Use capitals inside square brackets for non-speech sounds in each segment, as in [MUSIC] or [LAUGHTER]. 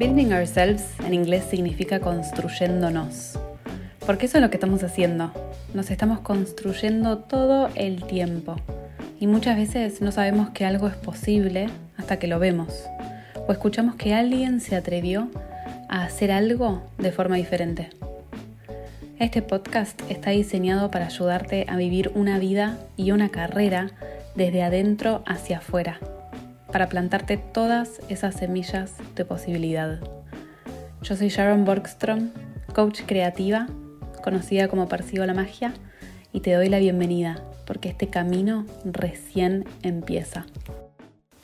Building ourselves en inglés significa construyéndonos. Porque eso es lo que estamos haciendo. Nos estamos construyendo todo el tiempo. Y muchas veces no sabemos que algo es posible hasta que lo vemos. O escuchamos que alguien se atrevió a hacer algo de forma diferente. Este podcast está diseñado para ayudarte a vivir una vida y una carrera desde adentro hacia afuera para plantarte todas esas semillas de posibilidad. Yo soy Sharon Borgstrom, coach creativa, conocida como Persigo la Magia, y te doy la bienvenida porque este camino recién empieza.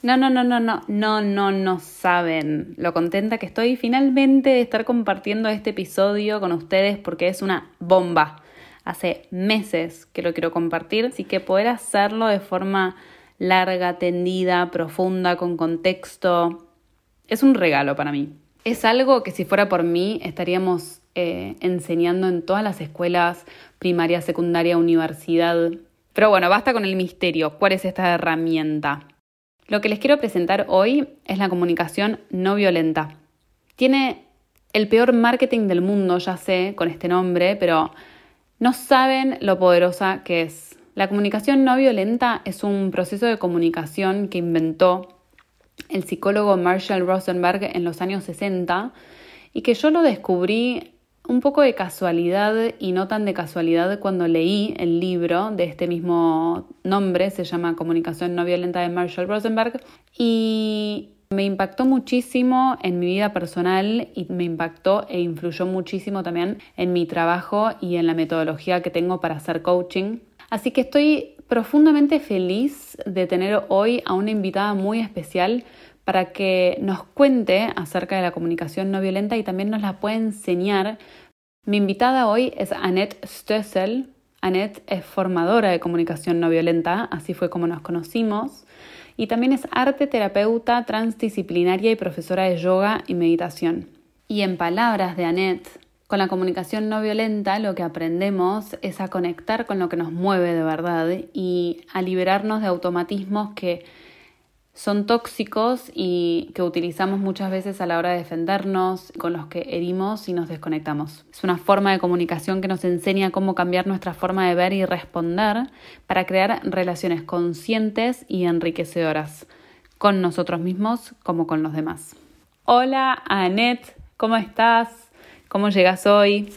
No, no, no, no, no, no, no, no saben lo contenta que estoy finalmente de estar compartiendo este episodio con ustedes porque es una bomba. Hace meses que lo quiero compartir, así que poder hacerlo de forma larga, tendida, profunda, con contexto. Es un regalo para mí. Es algo que si fuera por mí estaríamos eh, enseñando en todas las escuelas, primaria, secundaria, universidad. Pero bueno, basta con el misterio. ¿Cuál es esta herramienta? Lo que les quiero presentar hoy es la comunicación no violenta. Tiene el peor marketing del mundo, ya sé, con este nombre, pero no saben lo poderosa que es. La comunicación no violenta es un proceso de comunicación que inventó el psicólogo Marshall Rosenberg en los años 60 y que yo lo descubrí un poco de casualidad y no tan de casualidad cuando leí el libro de este mismo nombre, se llama Comunicación no violenta de Marshall Rosenberg, y me impactó muchísimo en mi vida personal y me impactó e influyó muchísimo también en mi trabajo y en la metodología que tengo para hacer coaching. Así que estoy profundamente feliz de tener hoy a una invitada muy especial para que nos cuente acerca de la comunicación no violenta y también nos la pueda enseñar. Mi invitada hoy es Annette Stössel. Annette es formadora de comunicación no violenta, así fue como nos conocimos, y también es arte terapeuta transdisciplinaria y profesora de yoga y meditación. Y en palabras de Annette, con la comunicación no violenta lo que aprendemos es a conectar con lo que nos mueve de verdad y a liberarnos de automatismos que son tóxicos y que utilizamos muchas veces a la hora de defendernos, con los que herimos y nos desconectamos. Es una forma de comunicación que nos enseña cómo cambiar nuestra forma de ver y responder para crear relaciones conscientes y enriquecedoras con nosotros mismos como con los demás. Hola, Annette, ¿cómo estás? ¿Cómo llegas hoy?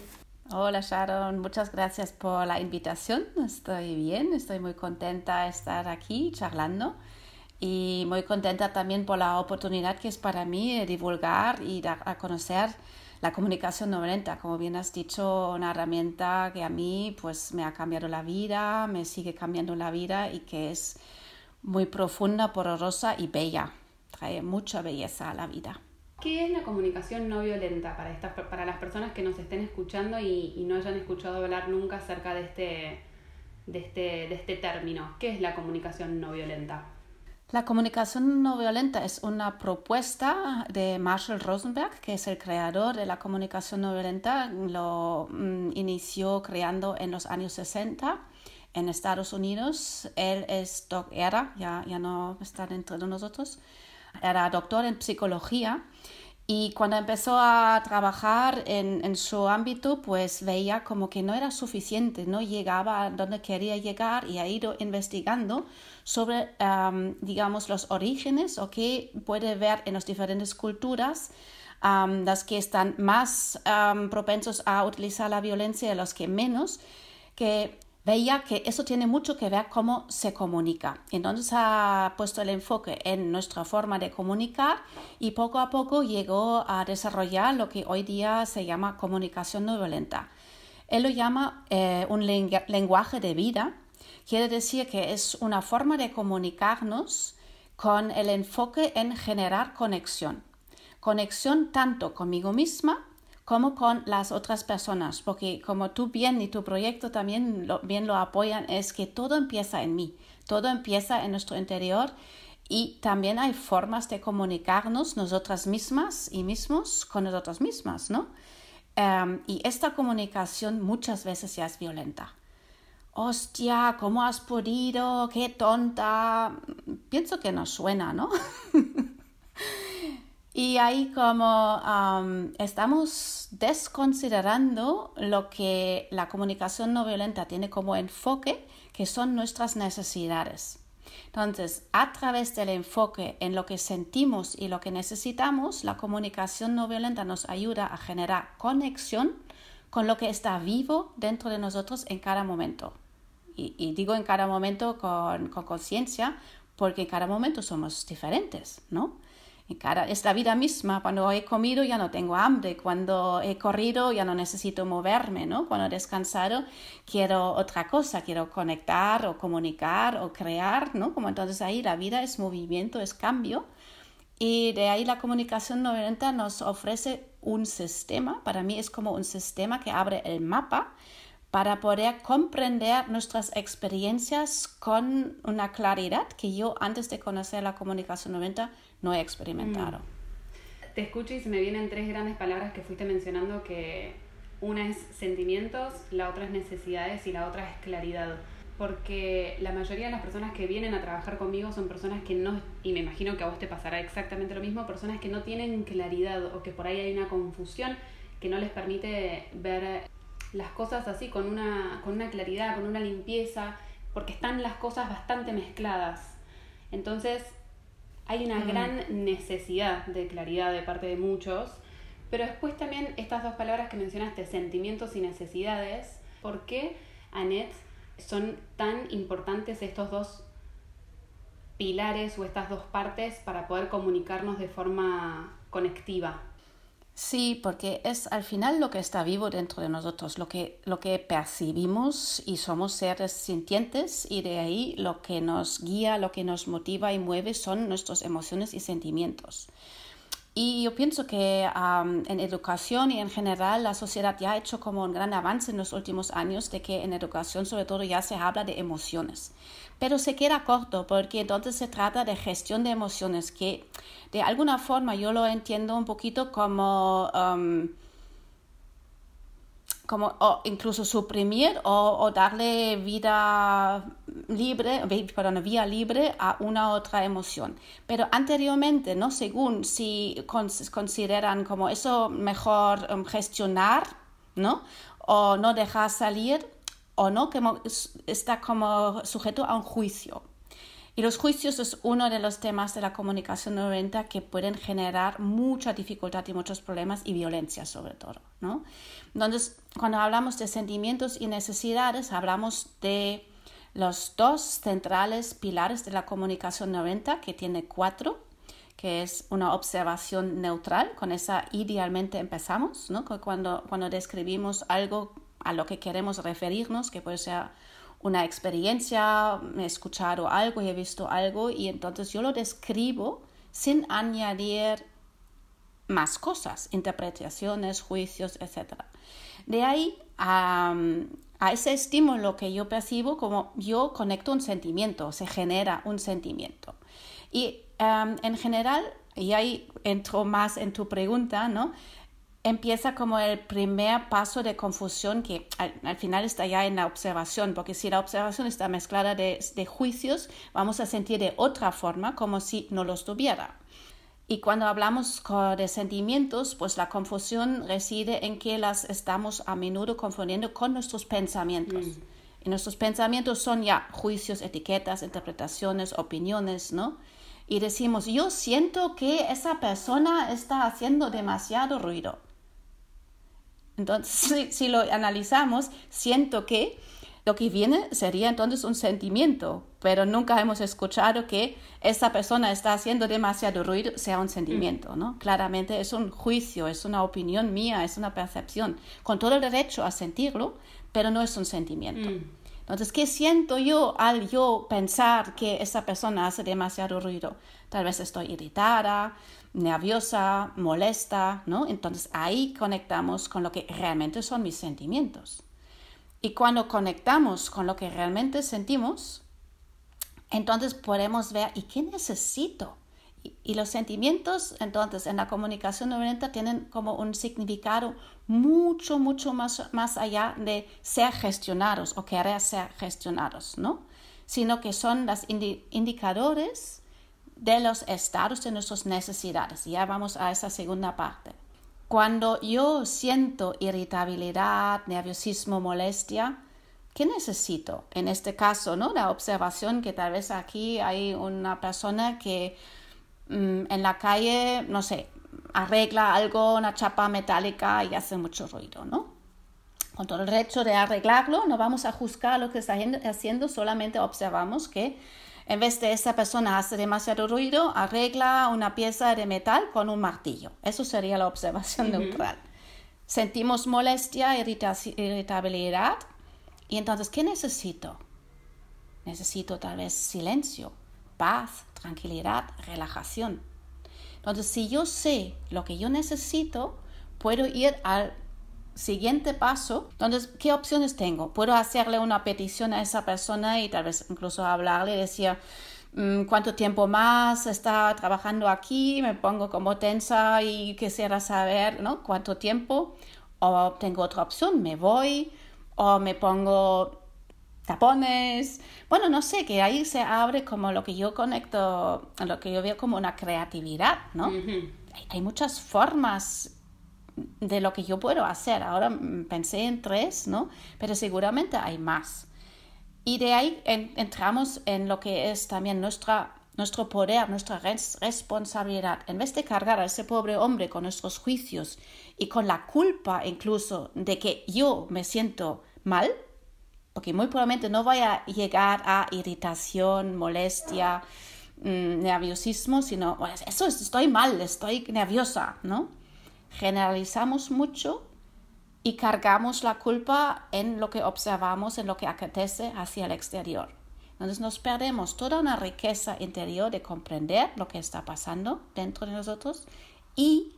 Hola Sharon, muchas gracias por la invitación. Estoy bien, estoy muy contenta de estar aquí charlando y muy contenta también por la oportunidad que es para mí de divulgar y dar a conocer la comunicación no violenta. Como bien has dicho, una herramienta que a mí pues me ha cambiado la vida, me sigue cambiando la vida y que es muy profunda, pororosa y bella. Trae mucha belleza a la vida. ¿Qué es la comunicación no violenta para, estas, para las personas que nos estén escuchando y, no hayan escuchado hablar nunca acerca de este, de, este, de este término? ¿Qué es la comunicación no violenta? La comunicación no violenta es una propuesta de Marshall Rosenberg, que es el creador de la comunicación no violenta. Lo mm, inició creando en los años 60 en Estados Unidos. Él es era, ya, ya no está dentro de nosotros, era doctor en psicología y cuando empezó a trabajar en, en, su ámbito, pues veía como que no era suficiente, no llegaba a donde quería llegar y ha ido investigando sobre, digamos, los orígenes o qué puede ver en las diferentes culturas, las que están más propensos a utilizar la violencia y los que menos, que veía que eso tiene mucho que ver cómo se comunica. Entonces ha puesto el enfoque en nuestra forma de comunicar y poco a poco llegó a desarrollar lo que hoy día se llama comunicación no violenta. Él lo llama eh, un lenguaje de vida. Quiere decir que es una forma de comunicarnos con el enfoque en generar conexión. Conexión tanto conmigo misma como con las otras personas, porque como tú bien y tu proyecto también bien lo apoyan, es que todo empieza en mí, todo empieza en nuestro interior y también hay formas de comunicarnos nosotras mismas y mismos con nosotras mismas, ¿no? Em, y esta comunicación muchas veces ya es violenta. Hostia, ¿cómo has podido? Qué tonta. Pienso que nos suena, ¿no? [LAUGHS] Y ahí como estamos desconsiderando lo que la comunicación no violenta tiene como enfoque, que son nuestras necesidades. Entonces, a través del enfoque en lo que sentimos y lo que necesitamos, la comunicación no violenta nos ayuda a generar conexión con lo que está vivo dentro de nosotros en cada momento. Y, digo en cada momento con conciencia, porque en cada momento somos diferentes, ¿no? Es la vida misma. Cuando he comido ya no tengo hambre. Cuando he corrido ya no necesito moverme, ¿no? Cuando he descansado quiero otra cosa, quiero conectar o comunicar o crear, ¿no? Como entonces ahí la vida es movimiento, es cambio. Y de ahí la comunicación no violenta nos ofrece un sistema, para mí es como un sistema que abre el mapa para poder comprender nuestras experiencias con una claridad que yo antes de conocer la comunicación no violenta no he experimentado. Mm. Te escucho y se me vienen tres grandes palabras que fuiste mencionando que una es sentimientos, la otra es necesidades y la otra es claridad. Porque la mayoría de las personas que vienen a trabajar conmigo son personas que no, y me imagino que a vos te pasará exactamente lo mismo, personas que no tienen claridad o que por ahí hay una confusión que no les permite ver las cosas así con una, con una claridad, con una limpieza, porque están las cosas bastante mezcladas. Entonces, hay una mm. gran necesidad de claridad de parte de muchos, pero después también estas dos palabras que mencionaste, sentimientos y necesidades, ¿por qué, Annette, son tan importantes estos dos pilares o estas dos partes para poder comunicarnos de forma conectiva? Sí, porque es al final lo que está vivo dentro de nosotros, lo que, lo que percibimos y somos seres sintientes y de ahí lo que nos guía, lo que nos motiva y mueve son nuestras emociones y sentimientos. Y yo pienso que en educación y en general la sociedad ya ha hecho como un gran avance en los últimos años de que en educación sobre todo ya se habla de emociones. Pero se queda corto porque entonces se trata de gestión de emociones que de alguna forma yo lo entiendo un poquito como como o incluso suprimir o, darle vida libre, perdón, vía libre a una otra emoción. Pero anteriormente, ¿no? Según si consideran como eso mejor um, gestionar, ¿no? O no dejar salir, o no, que está como sujeto a un juicio. Y los juicios es uno de los temas de la comunicación no violenta que pueden generar mucha dificultad y muchos problemas y violencia sobre todo, ¿no? Entonces, cuando hablamos de sentimientos y necesidades, hablamos de los dos centrales pilares de la comunicación no violenta, que tiene cuatro, que es una observación neutral, con esa idealmente empezamos, ¿no? Cuando, cuando describimos algo a lo que queremos referirnos, que puede ser una experiencia, he escuchado algo, he visto algo y entonces yo lo describo sin añadir más cosas, interpretaciones, juicios, etc. De ahí a, ese estímulo que yo percibo, como yo conecto un sentimiento, se genera un sentimiento. Y em, en general, y ahí entro más en tu pregunta, ¿no? Empieza como el primer paso de confusión que al, final está ya en la observación, porque si la observación está mezclada de, juicios, vamos a sentir de otra forma como si no los tuviera. Y cuando hablamos de sentimientos, pues la confusión reside en que las estamos a menudo confundiendo con nuestros pensamientos. Mm. Y nuestros pensamientos son ya juicios, etiquetas, interpretaciones, opiniones, ¿no? Y decimos, yo siento que esa persona está haciendo demasiado ruido. Entonces, [LAUGHS] si, lo analizamos, siento que lo que viene sería entonces un sentimiento, pero nunca hemos escuchado que esa persona está haciendo demasiado ruido sea un sentimiento, ¿no? Claramente es un juicio, es una opinión mía, es una percepción, con todo el derecho a sentirlo, pero no es un sentimiento. Mm. Entonces, ¿qué siento yo al yo pensar que esa persona hace demasiado ruido? Tal vez estoy irritada, nerviosa, molesta, ¿no? Entonces ahí conectamos con lo que realmente son mis sentimientos. Y cuando conectamos con lo que realmente sentimos, entonces podemos ver, ¿y qué necesito? Y, los sentimientos, entonces, en la comunicación violenta tienen como un significado mucho, mucho más, más allá de ser gestionados o querer ser gestionados, ¿no? Sino que son los indicadores de los estados de nuestras necesidades. Ya vamos a esa segunda parte. Cuando yo siento irritabilidad, nerviosismo, molestia, ¿qué necesito? En este caso, ¿no? La observación que tal vez aquí hay una persona que mm, en la calle, no sé, arregla algo, una chapa metálica y hace mucho ruido, ¿no? Con todo el derecho de arreglarlo, no vamos a juzgar lo que está haciendo, solamente observamos que en vez de esa persona hace demasiado ruido, arregla una pieza de metal con un martillo. Eso sería la observación neutral. Sentimos molestia, irritabilidad. Y entonces, ¿qué necesito? Necesito tal vez silencio, paz, tranquilidad, relajación. Entonces, si yo sé lo que yo necesito, puedo ir al siguiente paso, entonces, ¿qué opciones tengo? Puedo hacerle una petición a esa persona y tal vez incluso hablarle, decir, mm, cuánto tiempo más está trabajando aquí, me pongo como tensa y quisiera saber, ¿no? ¿Cuánto tiempo? O tengo otra opción, me voy, o me pongo tapones. Bueno, no sé, que ahí se abre como lo que yo conecto, lo que yo veo como una creatividad, ¿no? hay, hay muchas formas de lo que yo puedo hacer. Ahora pensé en tres, ¿no? Pero seguramente hay más. Y de ahí entramos en lo que es también nuestra, nuestro poder, nuestra responsabilidad. En vez de cargar a ese pobre hombre con nuestros juicios y con la culpa incluso de que yo me siento mal, porque muy probablemente no vaya a llegar a irritación, molestia, mm, nerviosismo, sino, pues, eso estoy mal, estoy nerviosa, ¿no? Generalizamos mucho y cargamos la culpa en lo que observamos, en lo que acontece hacia el exterior. Entonces nos perdemos toda una riqueza interior de comprender lo que está pasando dentro de nosotros y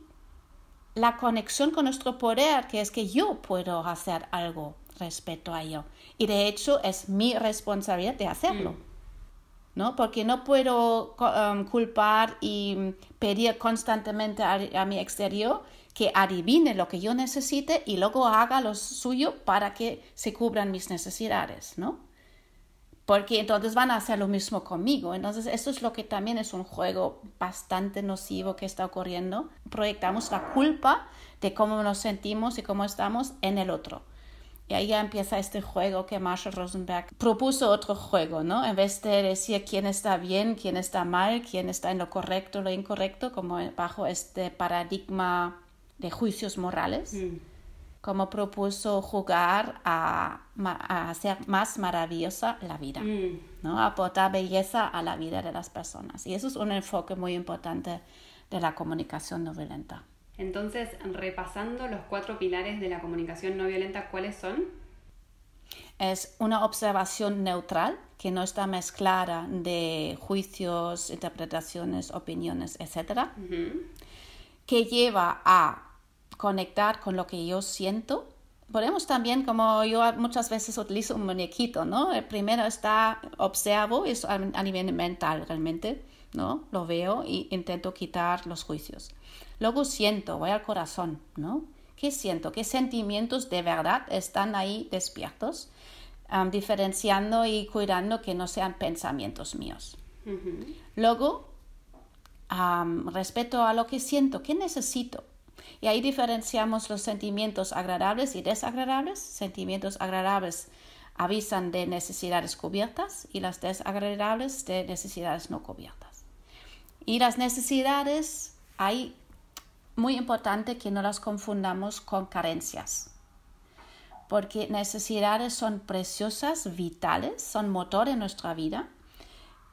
la conexión con nuestro poder, que es que yo puedo hacer algo respecto a ello. Y de hecho es mi responsabilidad de hacerlo. Mm. ¿no? Porque no puedo um, culpar y pedir constantemente a, mi exterior que adivine lo que yo necesite y luego haga lo suyo para que se cubran mis necesidades, ¿no? Porque entonces van a hacer lo mismo conmigo. Entonces, eso es lo que también es un juego bastante nocivo que está ocurriendo. Proyectamos la culpa de cómo nos sentimos y cómo estamos en el otro. Y ahí ya empieza este juego que Marshall Rosenberg propuso otro juego, ¿no? En vez de decir quién está bien, quién está mal, quién está en lo correcto, lo incorrecto, como bajo este paradigma de juicios morales, mm. como propuso jugar a, hacer más maravillosa la vida, mm. ¿no? Aportar belleza a la vida de las personas. Y eso es un enfoque muy importante de la comunicación no violenta. Entonces, repasando los cuatro pilares de la comunicación no violenta, ¿cuáles son? Es una observación neutral que no está mezclada de juicios, interpretaciones, opiniones, etc. Que lleva a conectar con lo que yo siento. Podemos también, como yo muchas veces utilizo un muñequito, ¿no? El primero está, observo, es a nivel mental realmente, ¿no? Lo veo y intento quitar los juicios. Luego siento, voy al corazón, ¿no? ¿Qué siento? ¿Qué sentimientos de verdad están ahí despiertos? diferenciando y cuidando que no sean pensamientos míos. Luego, respecto a lo que siento, ¿qué necesito? Y ahí diferenciamos los sentimientos agradables y desagradables. Sentimientos agradables avisan de necesidades cubiertas y las desagradables de necesidades no cubiertas. Y las necesidades hay muy importante que no las confundamos con carencias, porque necesidades son preciosas, vitales, son motor en nuestra vida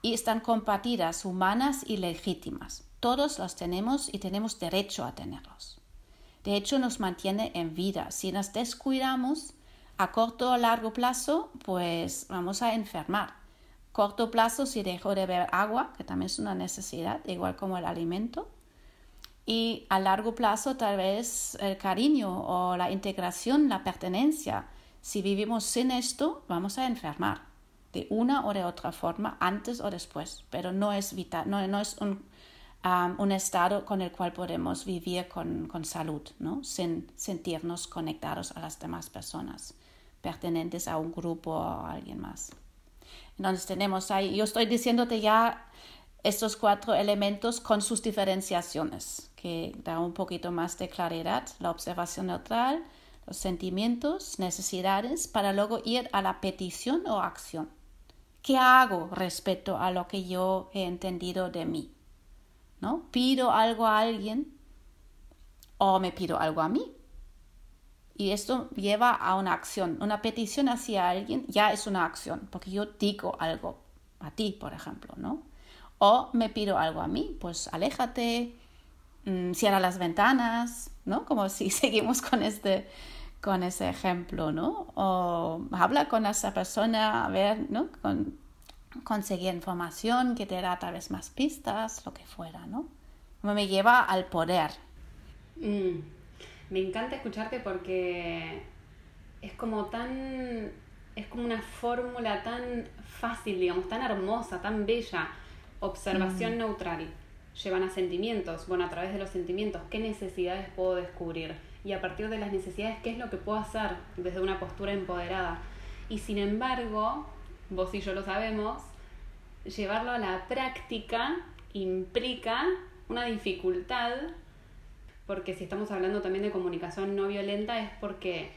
y están compartidas, humanas y legítimas. Todos las tenemos y tenemos derecho a tenerlos. De hecho, nos mantiene en vida. Si nos descuidamos a corto o largo plazo, pues vamos a enfermar. Corto plazo, si dejo de beber agua, que también es una necesidad, igual como el alimento, y a largo plazo tal vez el cariño o la integración, la pertenencia. Si vivimos sin esto, vamos a enfermar de una o de otra forma, antes o después, pero no es vital, no, no es un, un, estado con el cual podemos vivir con, con salud, ¿no? sin sentirnos conectados a las demás personas, pertenentes a un grupo o a alguien más. Entonces tenemos ahí, yo estoy diciéndote ya estos cuatro elementos con sus diferenciaciones, que da un poquito más de claridad, la observación neutral, los sentimientos, necesidades, para luego ir a la petición o acción. ¿Qué hago respecto a lo que yo he entendido de mí? ¿No? ¿Pido algo a alguien o me pido algo a mí? Y esto lleva a una acción. Una petición hacia alguien ya es una acción, porque yo digo algo a ti, por ejemplo, ¿no? O me pido algo a mí, pues aléjate, mm, cierra las ventanas, ¿no? Como si [LAUGHS] seguimos con este, con ese ejemplo, ¿no? O habla con esa persona, a ver, ¿no? Con, conseguir información que te da tal vez más pistas, lo que fuera, ¿no? Me lleva al poder. Mm. Me encanta escucharte porque es como tan, es como una fórmula tan fácil, digamos, tan hermosa, tan bella. Observación mm. neutral. Llevan a sentimientos. Bueno, a través de los sentimientos, ¿qué necesidades puedo descubrir? Y a partir de las necesidades, ¿qué es lo que puedo hacer desde una postura empoderada? Y sin embargo, vos y yo lo sabemos, llevarlo a la práctica implica una dificultad, porque si estamos hablando también de comunicación no violenta es porque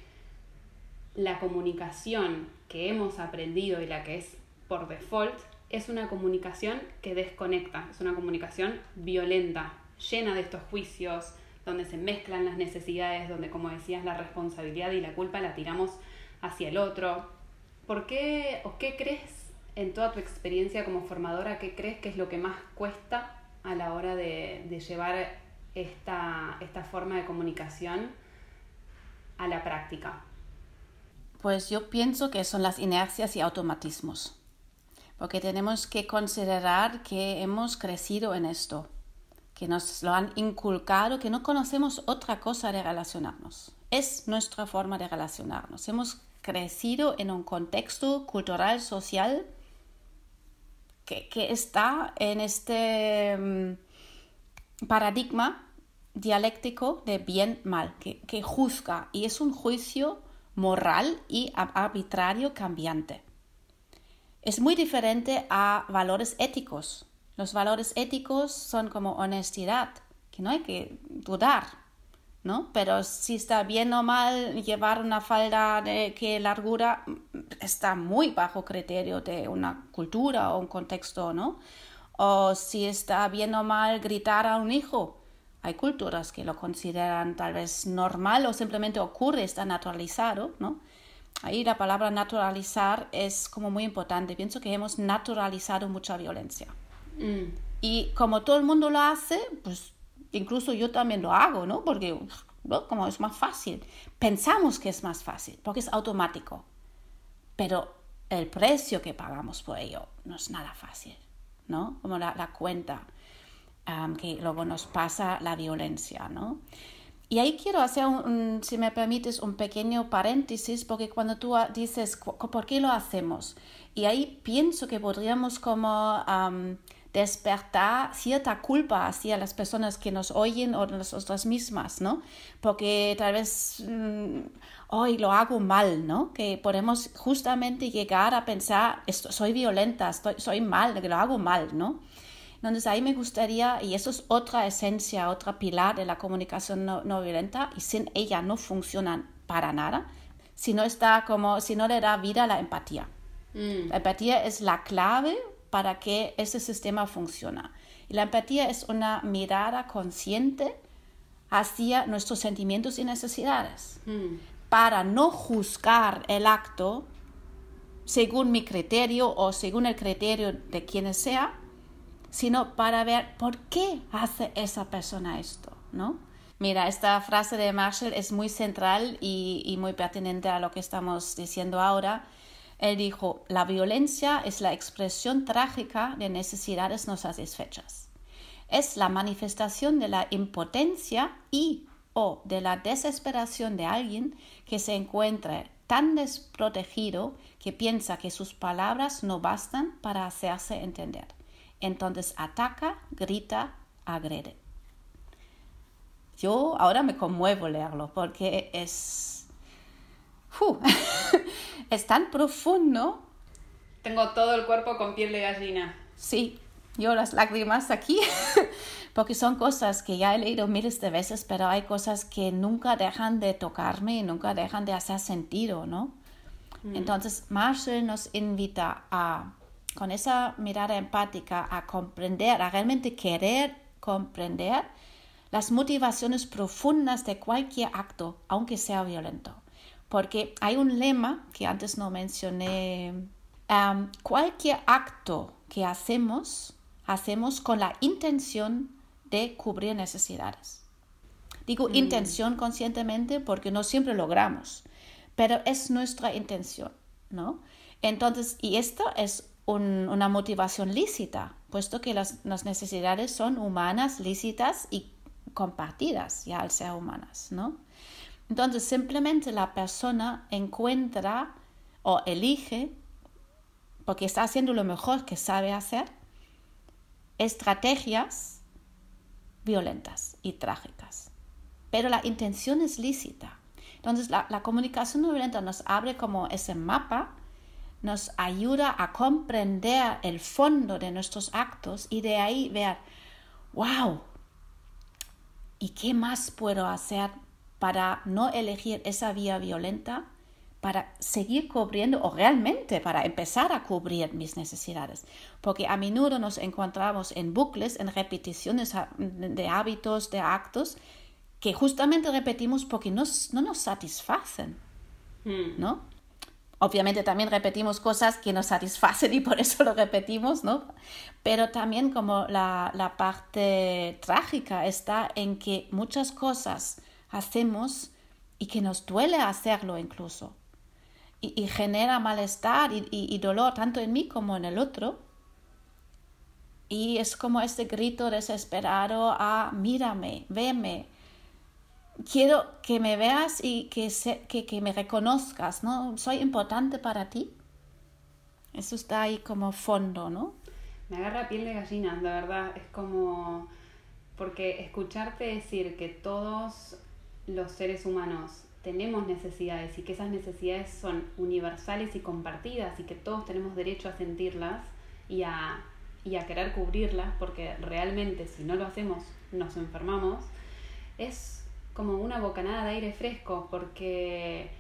la comunicación que hemos aprendido y la que es por default es una comunicación que desconecta, es una comunicación violenta, llena de estos juicios, donde se mezclan las necesidades, donde como decías la responsabilidad y la culpa la tiramos hacia el otro. ¿Por qué o qué crees en toda tu experiencia como formadora, qué crees que es lo que más cuesta a la hora de, de llevar esta, esta forma de comunicación a la práctica? Pues yo pienso que son las inercias y automatismos, porque tenemos que considerar que hemos crecido en esto, que nos lo han inculcado, que no conocemos otra cosa de relacionarnos. Es nuestra forma de relacionarnos. Hemos crecido en un contexto cultural, social, que, está en este mm, paradigma dialéctico de bien-mal, que, que juzga y es un juicio moral y arbitrario cambiante. Es muy diferente a valores éticos. Los valores éticos son como honestidad, que no hay que dudar, ¿no? Pero si está bien o mal llevar una falda de qué largura está muy bajo criterio de una cultura o un contexto, ¿no? O si está bien o mal gritar a un hijo. Hay culturas que lo consideran tal vez normal o simplemente ocurre, está naturalizado, ¿no? Ahí la palabra naturalizar es como muy importante. Pienso que hemos naturalizado mucha violencia. Mm. Y como todo el mundo lo hace, pues incluso yo también lo hago, ¿no? Porque como es más fácil. Pensamos que es más fácil, porque es automático. Pero el precio que pagamos por ello no es nada fácil, ¿no? Como la, la cuenta que luego nos pasa la violencia, ¿no? Y ahí quiero hacer, un, si me permites, un pequeño paréntesis, porque cuando tú dices, ¿por qué lo hacemos? Y ahí pienso que podríamos como despertar cierta culpa hacia las personas que nos oyen o nosotras mismas, ¿no? Porque tal vez mm, hoy lo hago mal, ¿no? Que podemos justamente llegar a pensar, soy violenta, estoy, soy mal, que lo hago mal, ¿no? Entonces ahí me gustaría, y eso es otra esencia, otra pilar de la comunicación no, violenta, y sin ella no funcionan para nada, si no está como, si no le da vida a la empatía. Mm. La empatía es la clave para que ese sistema funcione. Y la empatía es una mirada consciente hacia nuestros sentimientos y necesidades, mm. para no juzgar el acto según mi criterio o según el criterio de quien sea, sino para ver por qué hace esa persona esto, ¿no? Mira, esta frase de Marshall es muy central y, y muy pertinente a lo que estamos diciendo ahora él dijo, la violencia es la expresión trágica de necesidades no satisfechas. Es la manifestación de la impotencia y o de la desesperación de alguien que se encuentra tan desprotegido que piensa que sus palabras no bastan para hacerse entender. Entonces ataca, grita, agrede. Yo ahora me conmuevo leerlo porque es [LAUGHS] es tan profundo. Tengo todo el cuerpo con piel de gallina. Sí, yo las lágrimas aquí, [LAUGHS] porque son cosas que ya he leído miles de veces, pero hay cosas que nunca dejan de tocarme y nunca dejan de hacer sentido, ¿no? Mm. Entonces, Marshall nos invita a, con esa mirada empática, a comprender, a realmente querer comprender las motivaciones profundas de cualquier acto, aunque sea violento. Porque hay un lema que antes no mencioné, um, cualquier acto que hacemos, hacemos con la intención de cubrir necesidades. Digo mm. intención conscientemente porque no siempre logramos, pero es nuestra intención, ¿no? Entonces, y esto es una motivación lícita, puesto que las, necesidades son humanas, lícitas y compartidas ya al ser humanas, ¿no? Entonces, simplemente la persona encuentra o elige, porque está haciendo lo mejor que sabe hacer, estrategias violentas y trágicas. Pero la intención es lícita. Entonces, la, comunicación no violenta nos abre como ese mapa nos ayuda a comprender el fondo de nuestros actos y de ahí ver, wow, ¿y qué más puedo hacer para no elegir esa vía violenta? para seguir cubriendo o realmente para empezar a cubrir mis necesidades. Porque a menudo nos encontramos en bucles, en repeticiones de hábitos, de actos, que justamente repetimos porque no nos satisfacen. Hmm. ¿no? Obviamente también repetimos cosas que nos satisfacen y por eso lo repetimos, ¿no? Pero también como la, la parte trágica está en que muchas cosas hacemos y que nos duele hacerlo incluso. Y, genera malestar y, dolor tanto en mí como en el otro. Y es como este grito desesperado a mírame, veme, quiero que me veas y que, que, que, me reconozcas, ¿no? Soy importante para ti. Eso está ahí como fondo, ¿no? Me agarra piel de gallina, la verdad. Es como... Porque escucharte decir que todos los seres humanos tenemos necesidades y que esas necesidades son universales y compartidas y que todos tenemos derecho a sentirlas y a, y a querer cubrirlas porque realmente si no lo hacemos nos enfermamos, es como una bocanada de aire fresco, porque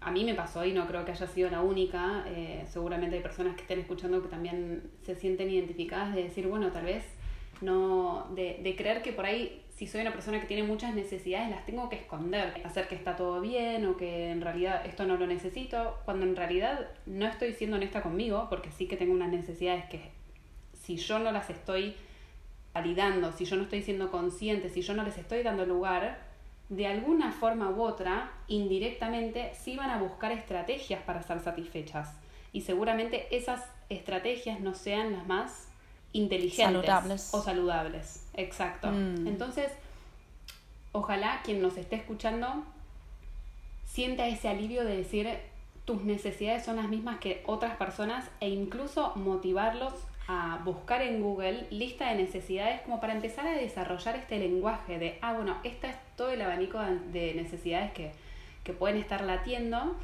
a mí me pasó y no creo que haya sido la única, eh, seguramente hay personas que estén escuchando que también se sienten identificadas de decir, bueno, tal vez no, de, de creer que por ahí si soy una persona que tiene muchas necesidades, las tengo que esconder, hacer que está todo bien o que en realidad esto no lo necesito, cuando en realidad no estoy siendo honesta conmigo, porque sí que tengo unas necesidades que si yo no las estoy validando, si yo no estoy siendo consciente, si yo no les estoy dando lugar, de alguna forma u otra, indirectamente, sí van a buscar estrategias para ser satisfechas. Y seguramente esas estrategias no sean las más inteligentes o saludables. Exacto. Mm. Entonces, ojalá quien nos esté escuchando sienta ese alivio de decir tus necesidades son las mismas que otras personas e incluso motivarlos a buscar en Google lista de necesidades como para empezar a desarrollar este lenguaje de, ah, bueno, este es todo el abanico de necesidades que, que pueden estar latiendo.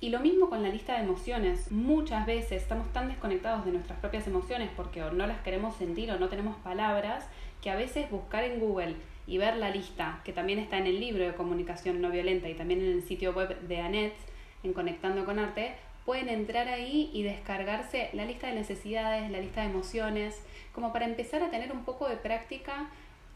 Y lo mismo con la lista de emociones. Muchas veces estamos tan desconectados de nuestras propias emociones porque o no las queremos sentir o no tenemos palabras que a veces buscar en Google y ver la lista, que también está en el libro de comunicación no violenta y también en el sitio web de Annette, en Conectando con Arte, pueden entrar ahí y descargarse la lista de necesidades, la lista de emociones, como para empezar a tener un poco de práctica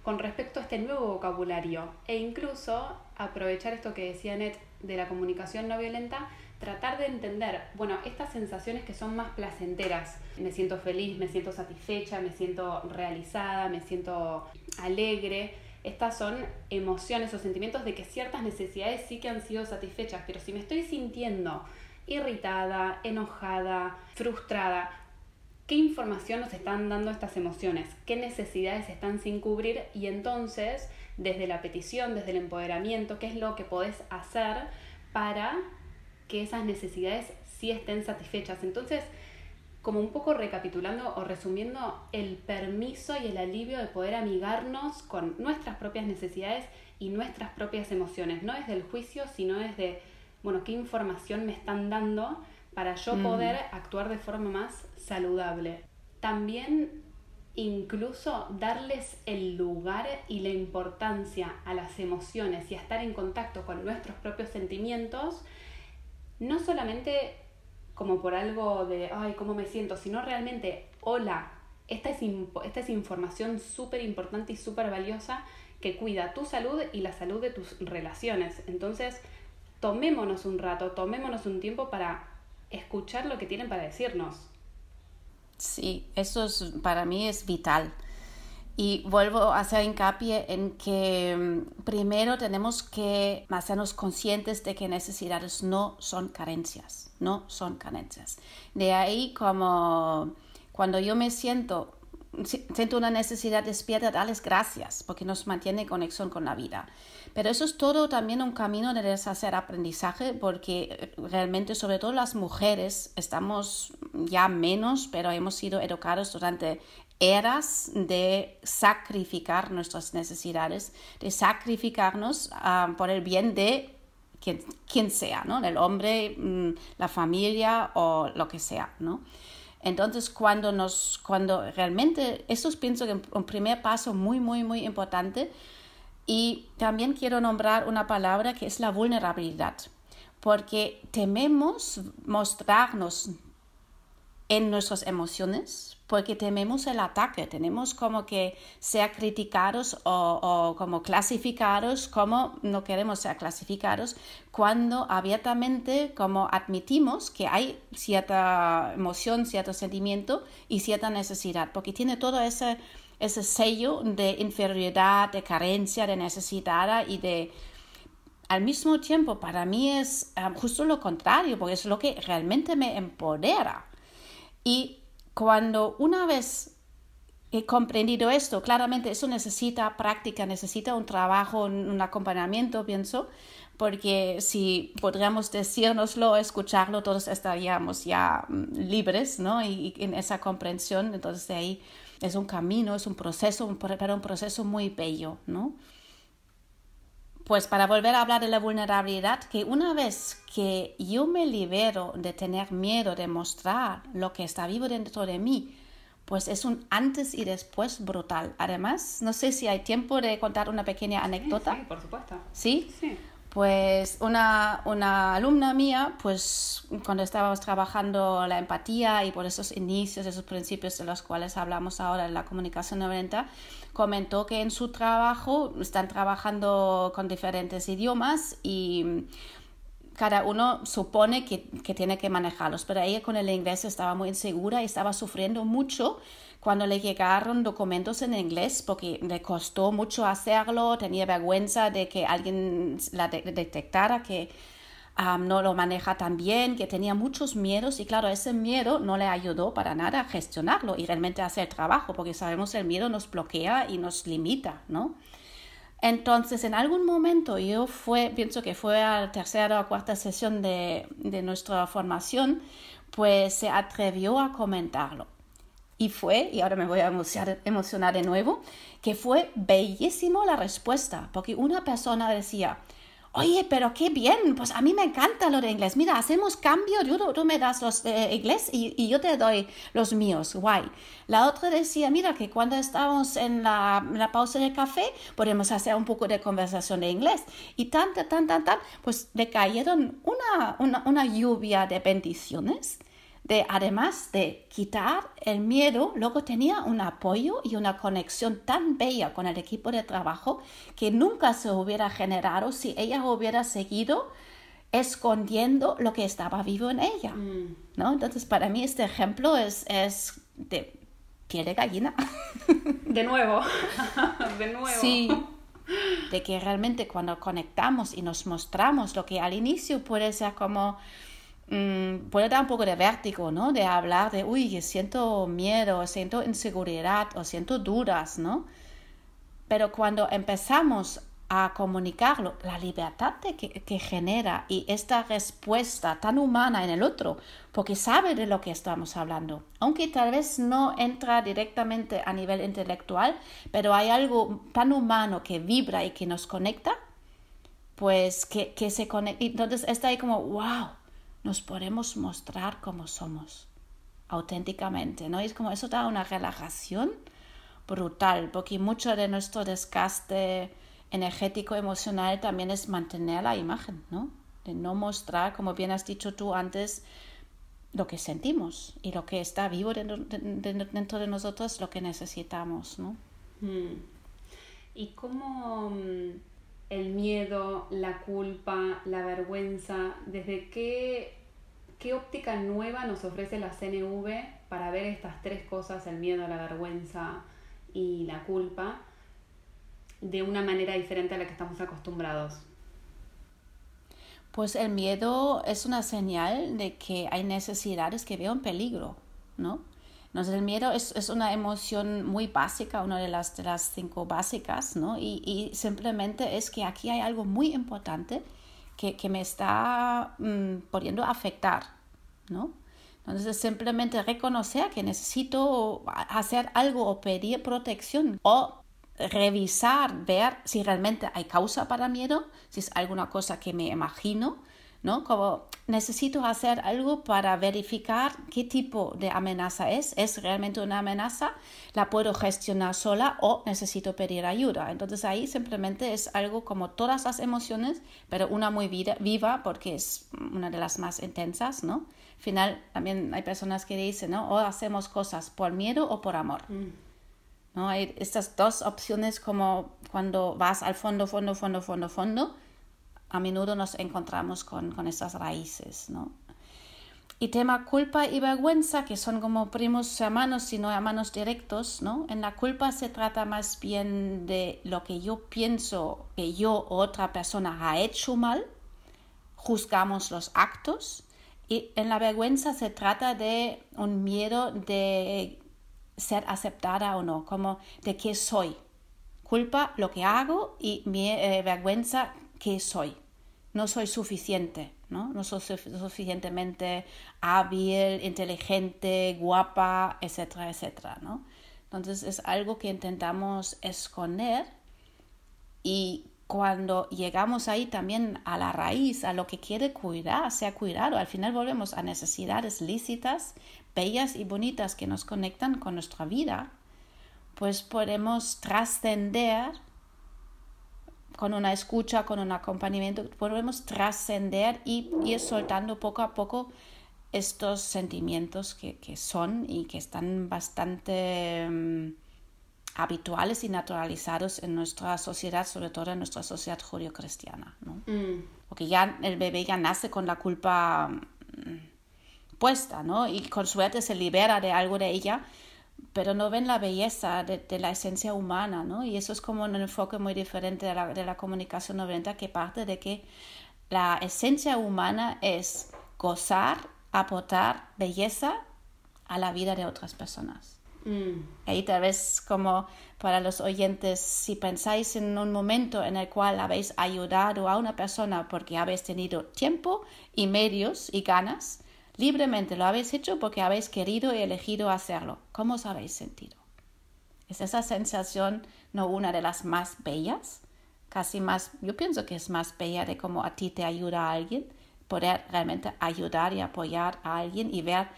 con respecto a este nuevo vocabulario. E incluso aprovechar esto que decía Net de la comunicación no violenta, tratar de entender, bueno, estas sensaciones que son más placenteras, me siento feliz, me siento satisfecha, me siento realizada, me siento alegre, estas son emociones o sentimientos de que ciertas necesidades sí que han sido satisfechas, pero si me estoy sintiendo irritada, enojada, frustrada. ¿Qué información nos están dando estas emociones? ¿Qué necesidades están sin cubrir? Y entonces, desde la petición, desde el empoderamiento, ¿qué es lo que podés hacer para que esas necesidades sí estén satisfechas? Entonces, como un poco recapitulando o resumiendo, el permiso y el alivio de poder amigarnos con nuestras propias necesidades y nuestras propias emociones, no desde el juicio, sino desde bueno, qué información me están dando para yo poder actuar de forma más saludable. también incluso darles el lugar y la importancia a las emociones y a estar en contacto con nuestros propios sentimientos, no solamente como por algo de, ay, ¿cómo me siento? Sino realmente, hola, esta es, esta es información súper importante y súper valiosa que cuida tu salud y la salud de tus relaciones. Entonces, tomémonos un rato, tomémonos un tiempo para escuchar lo que tienen para decirnos. Sí, eso es, para mí es vital. Y vuelvo a hacer hincapié en que mm, primero tenemos que hacernos conscientes de que necesidades no son carencias, no son carencias. De ahí como cuando yo me siento siento una necesidad despierta, darles gracias, porque nos mantiene en conexión con la vida. Pero eso es todo también un camino de deshacer aprendizaje, porque realmente, sobre todo las mujeres, estamos ya menos, pero hemos sido educados durante eras de sacrificar nuestras necesidades, de sacrificarnos ah, por el bien de quien, quien sea, ¿no? El hombre, mm, la familia o lo que sea, ¿no? Entonces, cuando nos, cuando realmente, eso pienso que es un primer paso muy, muy, muy importante. Y también quiero nombrar una palabra que es la vulnerabilidad, porque tememos mostrarnos en nuestras emociones, porque tememos el ataque, tenemos como que ser criticados o, como clasificados como no queremos ser clasificados cuando abiertamente como admitimos que hay cierta emoción, cierto sentimiento y cierta necesidad, porque tiene todo ese, ese sello de inferioridad, de carencia, de necesidad y de al mismo tiempo para mí es ah, justo lo contrario, porque es lo que realmente me empodera. Y cuando una vez he comprendido esto, claramente eso necesita práctica, necesita un trabajo, un, acompañamiento, pienso, porque si podríamos decírnoslo, escucharlo, todos estaríamos ya mm, libres, ¿no? Y, en esa comprensión, entonces de ahí es un camino, es un proceso, pero un proceso muy bello, ¿no? Pues para volver a hablar de la vulnerabilidad, que una vez que yo me libero de tener miedo de mostrar lo que está vivo dentro de mí, pues es un antes y después brutal. Además, no sé si hay tiempo de contar una pequeña anécdota. Sí, por supuesto. ¿Sí? Pues una, una, alumna mía, pues cuando estábamos trabajando la empatía y por esos inicios, esos principios de los cuales hablamos ahora en la comunicación 90, comentó que en su trabajo están trabajando con diferentes idiomas y cada uno supone que, que, tiene que manejarlos, pero ella con el inglés estaba muy insegura y estaba sufriendo mucho cuando le llegaron documentos en inglés porque le costó mucho hacerlo, tenía vergüenza de que alguien la detectara que no lo maneja tan bien, que tenía muchos miedos y claro, ese miedo no le ayudó para nada a gestionarlo y realmente hacer trabajo, porque sabemos el miedo nos bloquea y nos limita, ¿no? Entonces, en algún momento yo fue, pienso que fue a la tercera o cuarta sesión de, de nuestra formación, pues se atrevió a comentarlo. Y fue, y ahora me voy a emocionar, emocionar de nuevo, que fue bellísimo la respuesta, porque una persona decía, Oye, pero qué bien, pues a mí me encanta lo de inglés. Mira, hacemos cambio, tú, tú me das los de inglés y, y, yo te doy los míos, guay. La otra decía, mira, que cuando estamos en la, la pausa de café podemos hacer un poco de conversación de inglés. Y tan, tan, tan, tan, pues le cayeron una, una, una lluvia de bendiciones de además de quitar el miedo, luego tenía un apoyo y una conexión tan bella con el equipo de trabajo que nunca se hubiera generado si ella hubiera seguido escondiendo lo que estaba vivo en ella. Mm. ¿no? Entonces, para mí este ejemplo es, es de piel de gallina. De nuevo, [LAUGHS] de nuevo. Sí, de que realmente cuando conectamos y nos mostramos lo que al inicio puede ser como Mm, puede dar un poco de vértigo, ¿no? De hablar de, uy, siento miedo, siento inseguridad o siento dudas, ¿no? Pero cuando empezamos a comunicarlo, la libertad que, que, genera y esta respuesta tan humana en el otro, porque sabe de lo que estamos hablando, aunque tal vez no entra directamente a nivel intelectual, pero hay algo tan humano que vibra y que nos conecta, pues que, que se conecta. Entonces está ahí como, wow, nos podemos mostrar como somos. auténticamente, ¿no? Y es como eso da una relajación brutal, porque mucho de nuestro desgaste energético, emocional también es mantener la imagen, ¿no? De no mostrar, como bien has dicho tú antes, lo que sentimos y lo que está vivo dentro de, nosotros, lo que necesitamos, ¿no? Hmm. ¿Y cómo mm, el miedo, la culpa, la vergüenza, desde qué, qué óptica nueva nos ofrece la CNV para ver estas tres cosas, el miedo, la vergüenza y la culpa, de una manera diferente a la que estamos acostumbrados? Pues el miedo es una señal de que hay necesidades que veo en peligro, ¿no? Entonces el miedo es, es, una emoción muy básica, una de las, las cinco básicas, ¿no? Y, y, simplemente es que aquí hay algo muy importante que, que me está mm, pudiendo afectar, ¿no? Entonces es simplemente reconocer que necesito hacer algo o pedir protección o revisar, ver si realmente hay causa para miedo, si es alguna cosa que me imagino, ¿no? Como necesito hacer algo para verificar qué tipo de amenaza es. ¿Es realmente una amenaza? ¿La puedo gestionar sola o necesito pedir ayuda? Entonces ahí simplemente es algo como todas las emociones, pero una muy viva porque es una de las más intensas, ¿no? Al final también hay personas que dicen, ¿no? O hacemos cosas por miedo o por amor. Mm. ¿no? Hay estas dos opciones como cuando vas al fondo, fondo, fondo, fondo, fondo, a menudo nos encontramos con, con estas raíces, ¿no? Y tema culpa y vergüenza, que son como primos hermanos, sino hermanos directos, ¿no? En la culpa se trata más bien de lo que yo pienso que yo o otra persona ha hecho mal, juzgamos los actos, y en la vergüenza se trata de un miedo de ser aceptada o no, como de qué soy. Culpa lo que hago y mi eh, vergüenza qué soy. No soy suficiente, ¿no? No soy suficientemente hábil, inteligente, guapa, etcétera, etcétera, ¿no? Entonces es algo que intentamos esconder y cuando llegamos ahí también a la raíz, a lo que quiere cuidar, sea cuidado, al final volvemos a necesidades lícitas, bellas y bonitas que nos conectan con nuestra vida, pues podemos trascender con una escucha, con un acompañamiento, podemos trascender y ir soltando poco a poco estos sentimientos que, son y que están bastante mm, habituales y naturalizados en nuestra sociedad, sobre todo en nuestra sociedad judio-cristiana. ¿no? Mm. Porque ya el bebé ya nace con la culpa mm, puesta, ¿no? Y con suerte se libera de algo de ella, pero no ven la belleza de, la esencia humana, ¿no? Y eso es como un enfoque muy diferente de la, de la comunicación no violenta que parte de que la esencia humana es gozar, aportar belleza a la vida de otras personas. Mm. Ahí tal vez como para los oyentes, si pensáis en un momento en el cual habéis ayudado a una persona porque habéis tenido tiempo y medios y ganas, Libremente lo habéis hecho porque habéis querido y elegido hacerlo. ¿Cómo os habéis sentido? ¿Es esa sensación no una de las más bellas? Casi más, yo pienso que es más bella de cómo a ti te ayuda alguien, poder realmente ayudar y apoyar a alguien y ver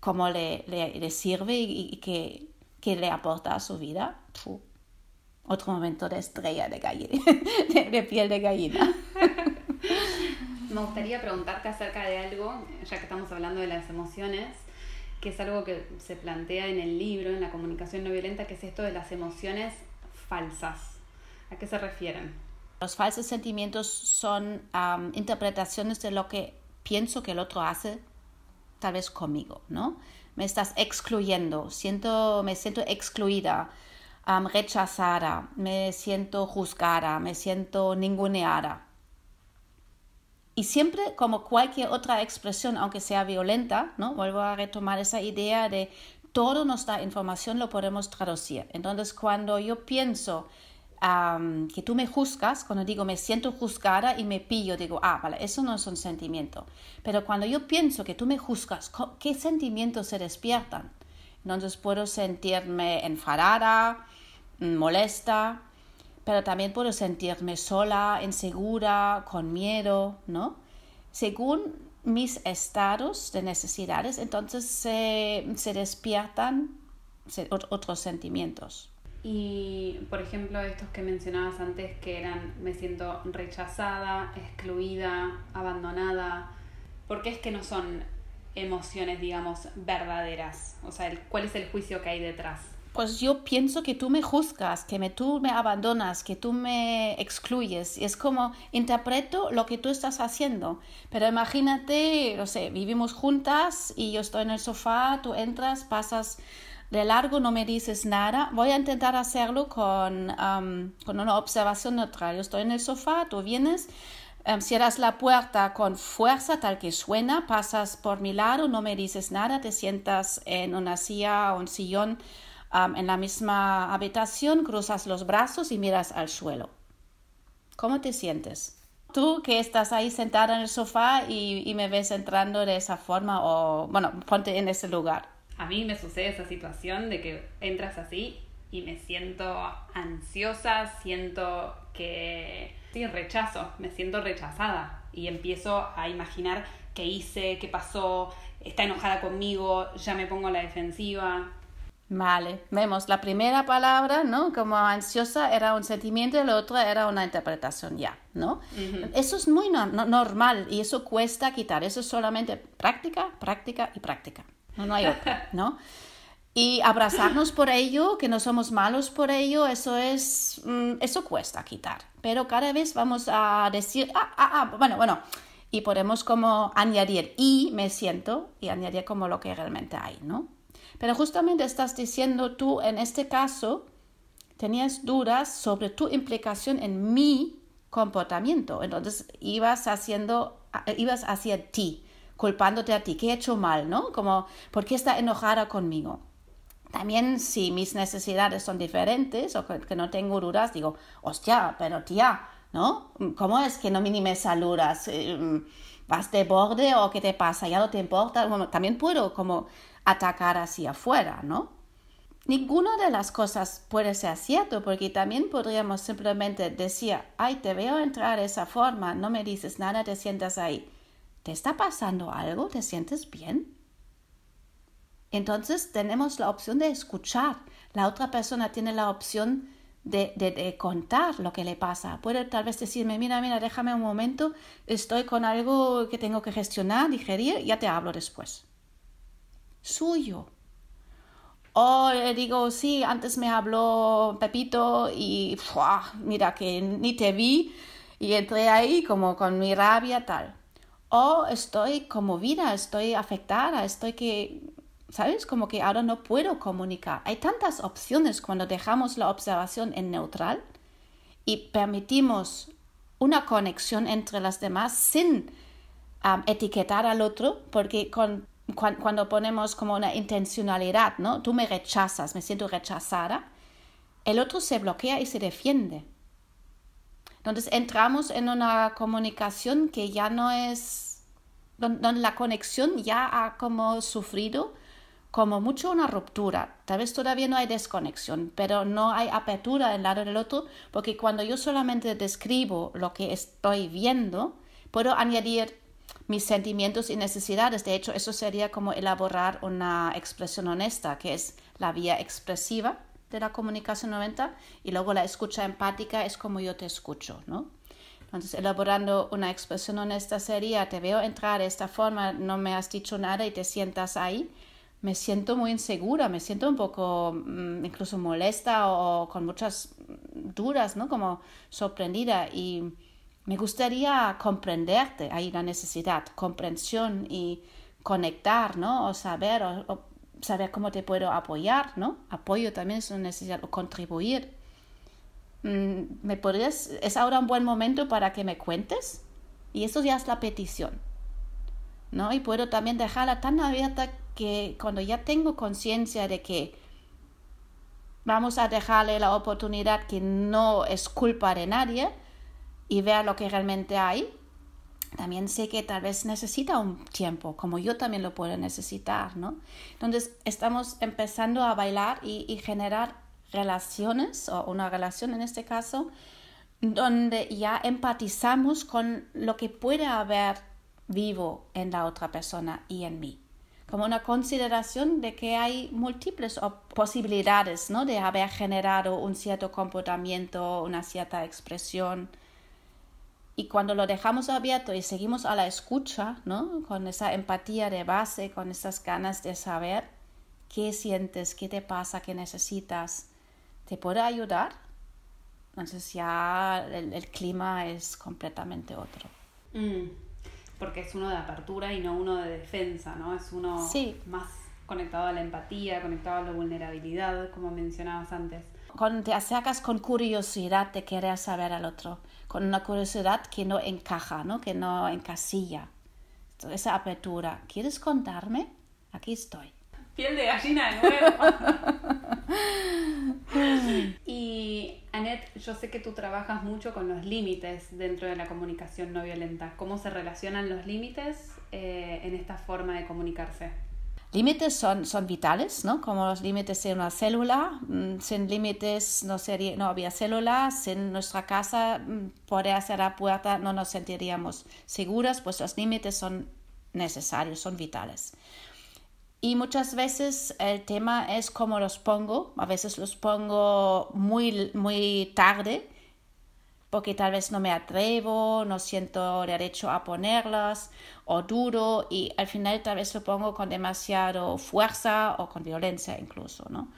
cómo le, le, sirve y, que, le aporta a su vida. Otro momento de estrella de gallina, [LAUGHS] de piel de gallina. [LAUGHS] me gustaría preguntarte acerca de algo, ya que estamos hablando de las emociones, que es algo que se plantea en el libro, en la comunicación no violenta, que es esto de las emociones falsas. ¿A qué se refieren? Los falsos sentimientos son interpretaciones de lo que pienso que el otro hace, tal vez conmigo, ¿no? Me estás excluyendo, siento, me siento excluida, rechazada, me siento juzgada, me siento ninguneada. Y siempre, como cualquier otra expresión, aunque sea violenta, ¿no? vuelvo a retomar esa idea de todo nos da información, lo podemos traducir. Entonces, cuando yo pienso que tú me juzgas, cuando digo me siento juzgada y me pillo, digo, ah, vale, eso no es un sentimiento. Pero cuando yo pienso que tú me juzgas, ¿qué sentimientos se despiertan? Entonces puedo sentirme enfadada, molesta, pero también puedo sentirme sola, insegura, con miedo, ¿no? Según mis estados de necesidades, entonces se, despiertan otros sentimientos. Y, por ejemplo, estos que mencionabas antes, que eran me siento rechazada, excluida, abandonada, ¿por qué es que no son emociones, digamos, verdaderas? O sea, ¿cuál es el juicio que hay detrás? Pues yo pienso que tú me juzgas, que me, tú me abandonas, que tú me excluyes. Y es como interpreto lo que tú estás haciendo. Pero imagínate, no sé, vivimos juntas y yo estoy en el sofá, tú entras, pasas de largo no me dices nada. Voy a intentar hacerlo con, con una observación neutral. Yo estoy en el sofá, tú vienes, cierras la puerta con fuerza tal que suena, pasas por mi lado, no me dices nada, te sientas en una silla o un sillón en la misma habitación, cruzas los brazos y miras al suelo. ¿Cómo te sientes? Tú que estás ahí sentada en el sofá y, y me ves entrando de esa forma o, bueno, ponte en ese lugar a mí me sucede esa situación de que entras así y me siento ansiosa, siento que sí, rechazo, me siento rechazada y empiezo a imaginar qué hice, qué pasó, está enojada conmigo, ya me pongo a la defensiva. Vale, vemos, la primera palabra, ¿no? Como ansiosa era un sentimiento y la otra era una interpretación ya, ¿no? Eso es muy normal y eso cuesta quitar, eso es solamente práctica, práctica y práctica no, no hay otra, ¿no? Y abrazarnos por ello, que no somos malos por ello, eso es, mm, eso cuesta quitar. Pero cada vez vamos a decir, ah, ah, ah, bueno, bueno, y podemos como añadir y me siento y añadir como lo que realmente hay, ¿no? Pero justamente estás diciendo tú, en este caso, tenías dudas sobre tu implicación en mi comportamiento. Entonces ibas haciendo, ibas hacia ti culpándote a ti, ¿qué he hecho mal? ¿No? Como, ¿por qué está enojada conmigo? También si mis necesidades son diferentes o que, no tengo dudas, digo, hostia, pero tía, ¿no? ¿Cómo es que no me saludas? Eh, ¿Vas de borde o qué te pasa? ¿Ya no te importa? también puedo como atacar hacia afuera, ¿no? Ninguna de las cosas puede ser cierto porque también podríamos simplemente decir, ay, te veo entrar de esa forma, no me dices nada, te sientas ahí. ¿Te está pasando algo? ¿Te sientes bien? Entonces tenemos la opción de escuchar. La otra persona tiene la opción de, contar lo que le pasa. Puede tal vez decirme, mira, mira, déjame un momento, estoy con algo que tengo que gestionar, digerir, ya te hablo después. Suyo. O le digo, sí, antes me habló Pepito y mira que ni te vi y entré ahí como con mi rabia tal o estoy conmovida, estoy afectada, estoy que, ¿sabes? Como que ahora no puedo comunicar. Hay tantas opciones cuando dejamos la observación en neutral y permitimos una conexión entre las demás sin etiquetar al otro, porque cuando ponemos como una intencionalidad, ¿no? Tú me rechazas, me siento rechazada, el otro se bloquea y se defiende. Entonces entramos en una comunicación que ya no es, donde la conexión ya ha como sufrido como mucho una ruptura. Tal vez todavía no hay desconexión, pero no hay apertura del lado del otro, porque cuando yo solamente describo lo que estoy viendo, puedo añadir mis sentimientos y necesidades. De hecho, eso sería como elaborar una expresión honesta, que es la vía expresiva de la comunicación 90 y luego la escucha empática es como yo te escucho, ¿no? Entonces, elaborando una expresión honesta sería, te veo entrar de esta forma, no me has dicho nada y te sientas ahí, me siento muy insegura, me siento un poco mm, incluso molesta o con muchas dudas, ¿no? Como sorprendida y me gustaría comprenderte, ahí la necesidad, comprensión y conectar, ¿no? O saber, o saber cómo te puedo apoyar, ¿no? Apoyo también es una necesidad, o contribuir. Mm, ¿Me podrías, es ahora un buen momento para que me cuentes? Y eso ya es la petición, ¿no? Y puedo también dejarla tan abierta que cuando ya tengo conciencia de que vamos a dejarle la oportunidad que no es culpa de nadie y ver lo que realmente hay, también sé que tal vez necesita un tiempo, como yo también lo puedo necesitar, ¿no? Entonces estamos empezando a bailar y, generar relaciones, o una relación en este caso, donde ya empatizamos con lo que puede haber vivo en la otra persona y en mí. Como una consideración de que hay múltiples posibilidades ¿no? de haber generado un cierto comportamiento, una cierta expresión. Y cuando lo dejamos abierto y seguimos a la escucha, ¿no? con esa empatía de base, con esas ganas de saber qué sientes, qué te pasa, qué necesitas, te puede ayudar, entonces ya el, clima es completamente otro. Mm, porque es uno de apertura y no uno de defensa, ¿no? Es uno más conectado a la empatía, conectado a la vulnerabilidad, como mencionabas antes. Cuando te acercas con curiosidad de querer saber al otro, con una curiosidad que no encaja, ¿no? que no encasilla. Esa apertura. ¿Quieres contarme? Aquí estoy. Piel de gallina de nuevo. [LAUGHS] y Annette, yo sé que tú trabajas mucho con los límites dentro de la comunicación no violenta. ¿Cómo se relacionan los límites eh, en esta forma de comunicarse? Límites son, son vitales, ¿no? Como los límites de una célula. Mm, sin límites no, sería, no había célula. Sin nuestra casa mm, poder la puerta no nos sentiríamos seguras, pues los límites son necesarios, son vitales. Y muchas veces el tema es cómo los pongo. A veces los pongo muy, muy tarde porque tal vez no me atrevo, no siento derecho a ponerlas o duro y al final tal vez lo pongo con demasiado fuerza o con violencia incluso, ¿no?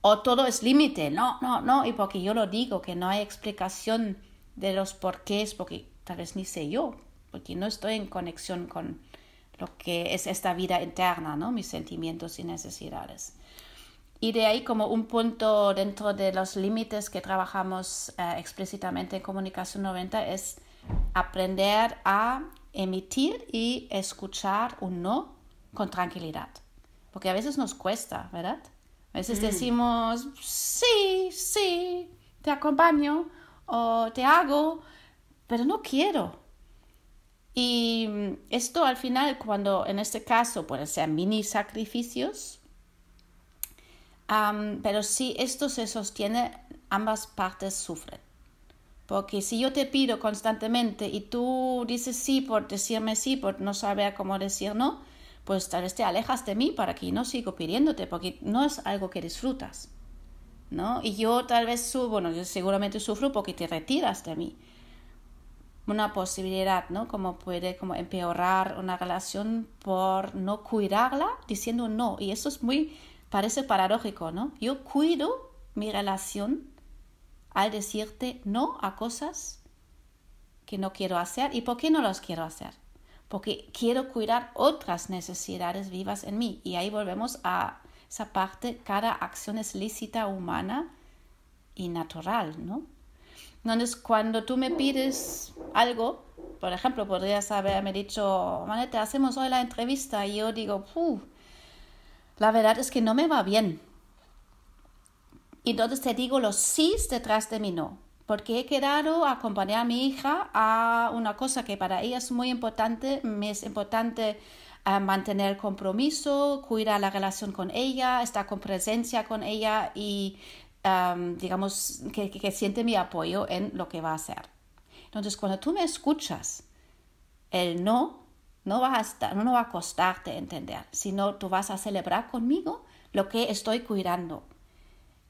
O todo es límite, no, no, no, y porque yo lo digo, que no hay explicación de los porqués, porque tal vez ni sé yo, porque no estoy en conexión con, lo que es esta vida interna, ¿no? mis sentimientos y necesidades. Y de ahí como un punto dentro de los límites que trabajamos eh, explícitamente en Comunicación 90 es aprender a emitir y escuchar un no con tranquilidad. Porque a veces nos cuesta, ¿verdad? A veces mm. decimos, sí, sí, te acompaño o te hago, pero no quiero. Y esto al final, cuando en este caso pueden ser mini sacrificios, pero si esto se sostiene, ambas partes sufren. Porque si yo te pido constantemente y tú dices sí por decirme sí, por no saber cómo decir no, pues tal vez te alejas de mí para que no sigo pidiéndote, porque no es algo que disfrutas. ¿no? Y yo tal vez, bueno, yo seguramente sufro porque te retiras de mí una posibilidad, ¿no? Como puede como empeorar una relación por no cuidarla diciendo no. Y eso es muy, parece paradójico, ¿no? Yo cuido mi relación al decirte no a cosas que no quiero hacer. ¿Y por qué no las quiero hacer? Porque quiero cuidar otras necesidades vivas en mí. Y ahí volvemos a esa parte, cada acción es lícita, humana y natural, ¿no? Entonces, cuando tú me pides algo, por ejemplo, podrías haberme dicho, Manete, hacemos hoy la entrevista y yo digo, la verdad es que no me va bien. Entonces te digo los sís detrás de mi no, porque he quedado a acompañar a mi hija a una cosa que para ella es muy importante, me es importante eh, mantener compromiso, cuidar la relación con ella, estar con presencia con ella y digamos, que, siente mi apoyo en lo que va a hacer. Entonces, cuando tú me escuchas, el no no va a, estar, no va a costarte entender, sino tú vas a celebrar conmigo lo que estoy cuidando.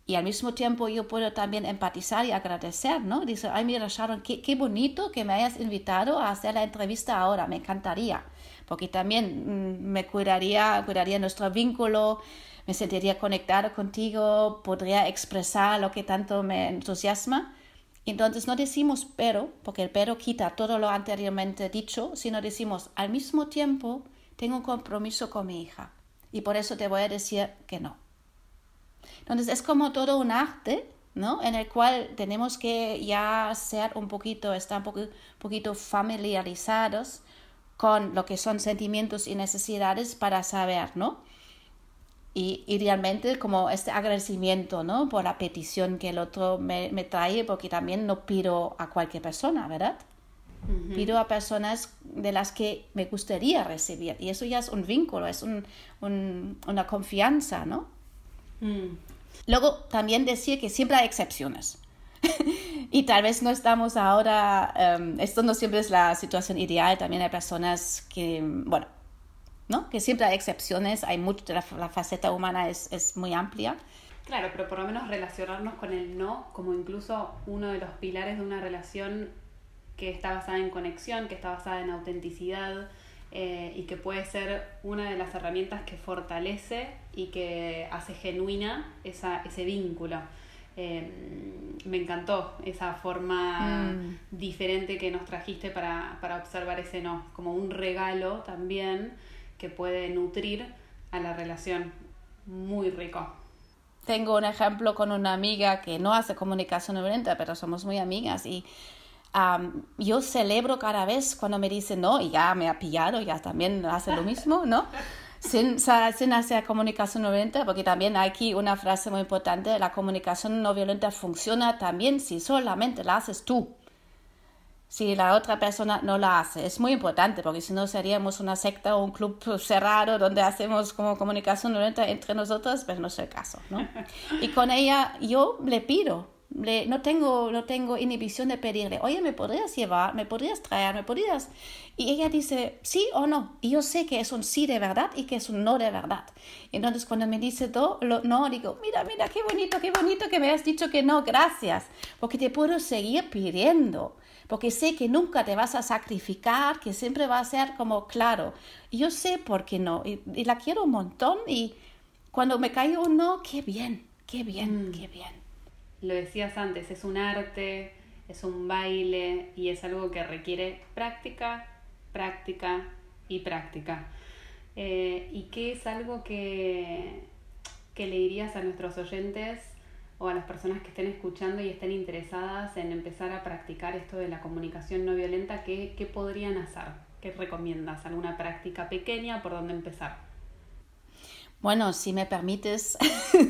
Y al mismo tiempo yo puedo también empatizar y agradecer, ¿no? Dice, ay, mira, Sharon, qué, qué bonito que me hayas invitado a hacer la entrevista ahora, me encantaría, porque también mm, me cuidaría, cuidaría nuestro vínculo, me sentiría conectado contigo, podría expresar lo que tanto me entusiasma. Entonces no decimos pero, porque el pero quita todo lo anteriormente dicho, sino decimos al mismo tiempo tengo un compromiso con mi hija y por eso te voy a decir que no. Entonces es como todo un arte, ¿no? En el cual tenemos que ya ser un poquito, estar un poquito, poquito familiarizados con lo que son sentimientos y necesidades para saber, ¿no? Y idealmente como este agradecimiento ¿no? por la petición que el otro me, me trae, porque también no pido a cualquier persona, ¿verdad? Pido a personas de las que me gustaría recibir y eso ya es un vínculo, es un, un, una confianza, ¿no? Mm. Luego también decir que siempre hay excepciones. [LAUGHS] y tal vez no estamos ahora, em, esto no siempre es la situación ideal, también hay personas que, bueno, ¿no? Que siempre hay excepciones, hay mucho, la, la faceta humana es, es muy amplia. Claro, pero por lo menos relacionarnos con el no como incluso uno de los pilares de una relación que está basada en conexión, que está basada en autenticidad eh, y que puede ser una de las herramientas que fortalece y que hace genuina esa, ese vínculo. Eh, me encantó esa forma mm. diferente que nos trajiste para, para observar ese no, como un regalo también que puede nutrir a la relación. Muy rico. Tengo un ejemplo con una amiga que no hace comunicación violenta, pero somos muy amigas y yo celebro cada vez cuando me dicen no y ya me ha pillado, ya también hace lo mismo, ¿no? [LAUGHS] Sin, sin hacer comunicación no violenta, porque también hay aquí una frase muy importante, la comunicación no violenta funciona también si solamente la haces tú si la otra persona no la hace. Es muy importante porque si no seríamos una secta o un club cerrado donde hacemos como comunicación entre nosotros, pero no es el caso, ¿no? [LAUGHS] Y con ella yo le pido, le, no, tengo, no tengo inhibición de pedirle, oye, ¿me podrías llevar? ¿Me podrías traer? ¿Me podrías? Y ella dice sí o no. Y yo sé que es un sí de verdad y que es un no de verdad. Entonces cuando me dice do, lo, no, digo, mira, mira, qué bonito, qué bonito que me has dicho que no, gracias. Porque te puedo seguir pidiendo porque sé que nunca te vas a sacrificar, que siempre va a ser como claro. Y yo sé por qué no, y, la quiero un montón y cuando me cae un no, qué bien, qué bien, mm. qué bien. Lo decías antes, es un arte, es un baile y es algo que requiere práctica, práctica y práctica. Eh, ¿Y qué es algo que, que le dirías a nuestros oyentes o a las personas que estén escuchando y estén interesadas en empezar a practicar esto de la comunicación no violenta, ¿qué, qué podrían hacer? ¿Qué recomiendas? ¿Alguna práctica pequeña por dónde empezar? Bueno, si me permites,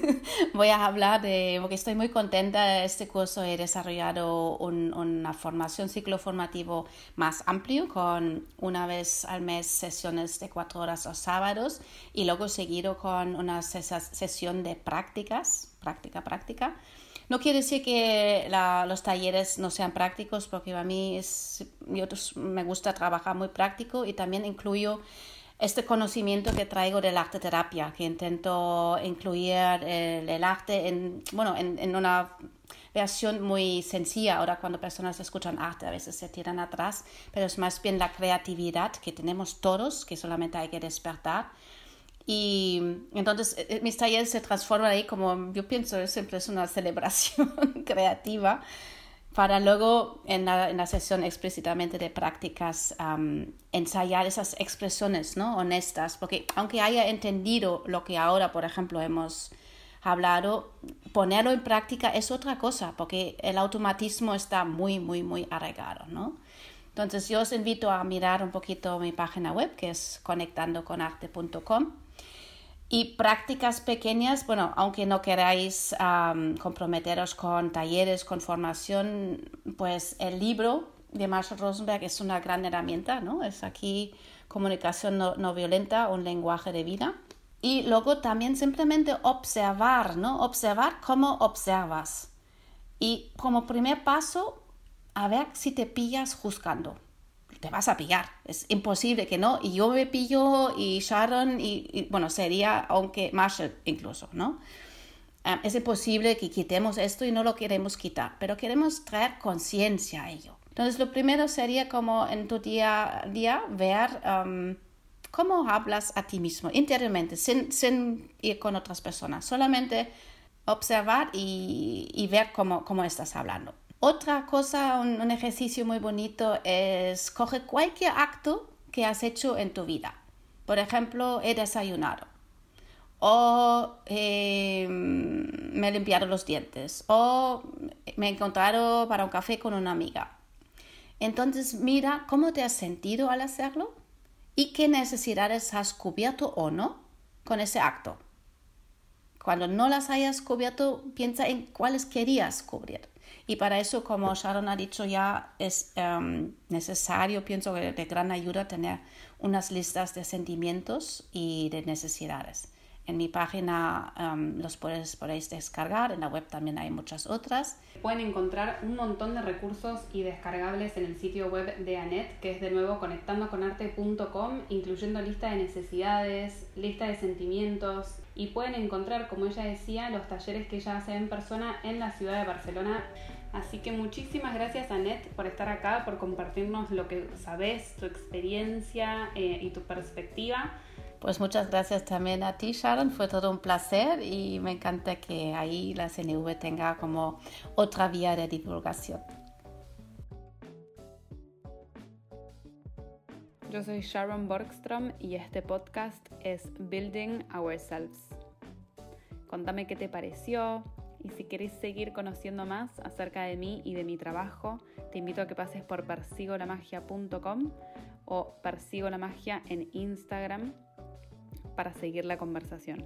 [LAUGHS] voy a hablar de, porque estoy muy contenta este curso, he desarrollado una formación, ciclo formativo más amplio, con una vez al mes sesiones de cuatro horas los sábados y luego seguido con una sesión de prácticas, práctica, práctica. No quiere decir que los talleres no sean prácticos, porque a mí es, yo me gusta trabajar muy práctico y también incluyo este conocimiento que traigo del arte terapia, que intento incluir el, arte en, bueno, en, en, una versión muy sencilla. Ahora cuando personas escuchan arte a veces se tiran atrás, pero es más bien la creatividad que tenemos todos, que solamente hay que despertar. Y entonces eh, mis talleres se transforman ahí como, yo pienso, siempre es una [LAUGHS] celebración creativa para luego en la, sesión explícitamente de prácticas ensayar esas expresiones ¿no? honestas, porque aunque haya entendido lo que ahora, por ejemplo, hemos hablado, ponerlo en práctica es otra cosa, porque el automatismo está muy, muy, muy arraigado. ¿no? Entonces yo os invito a mirar un poquito mi página web, que es conectandoconarte.com y prácticas pequeñas, bueno, aunque no queráis comprometeros con talleres, con formación, pues el libro de Marshall Rosenberg es una gran herramienta, ¿no? Es aquí comunicación no, violenta, un lenguaje de vida. Y luego también simplemente observar, ¿no? Observar cómo observas. Y como primer paso, a ver si te pillas juzgando te vas a pillar. Es imposible que no. Y yo me pillo y Sharon y, bueno, sería, aunque Marshall incluso, ¿no? Ah, es imposible que quitemos esto y no lo queremos quitar, pero queremos traer conciencia a ello. Entonces, lo primero sería como en tu día a día ver cómo hablas a ti mismo interiormente, sin, sin, ir con otras personas, solamente observar y, y ver cómo, cómo estás hablando. Otra cosa, un, ejercicio muy bonito es coge cualquier acto que has hecho en tu vida. Por ejemplo, he desayunado o eh, me he limpiado los dientes o me he encontrado para un café con una amiga. Entonces mira cómo te has sentido al hacerlo y qué necesidades has cubierto o no con ese acto. Cuando no las hayas cubierto, piensa en cuáles querías cubrir. Y para eso, como Sharon ha dicho ya, es em, necesario, pienso que de gran ayuda tener unas listas de sentimientos y de necesidades. En mi página um, los podéis, podéis descargar, en la web también hay muchas otras. Pueden encontrar un montón de recursos y descargables en el sitio web de Anet, que es de nuevo conectandoconarte.com, incluyendo lista de necesidades, lista de sentimientos, y pueden encontrar, como ella decía, los talleres que ella hace en persona en la ciudad de Barcelona. Así que muchísimas gracias Anet por estar acá, por compartirnos lo que sabes, tu experiencia eh, y tu perspectiva. Pues muchas gracias también a ti, Sharon. Fue todo un placer y me encanta que ahí la CNV tenga como otra vía de divulgación. Yo soy Sharon Borgstrom y este podcast es Building Ourselves. Contame qué te pareció y si querés seguir conociendo más acerca de mí y de mi trabajo, te invito a que pases por persigolamagia.com o persigo la magia en Instagram para seguir la conversación.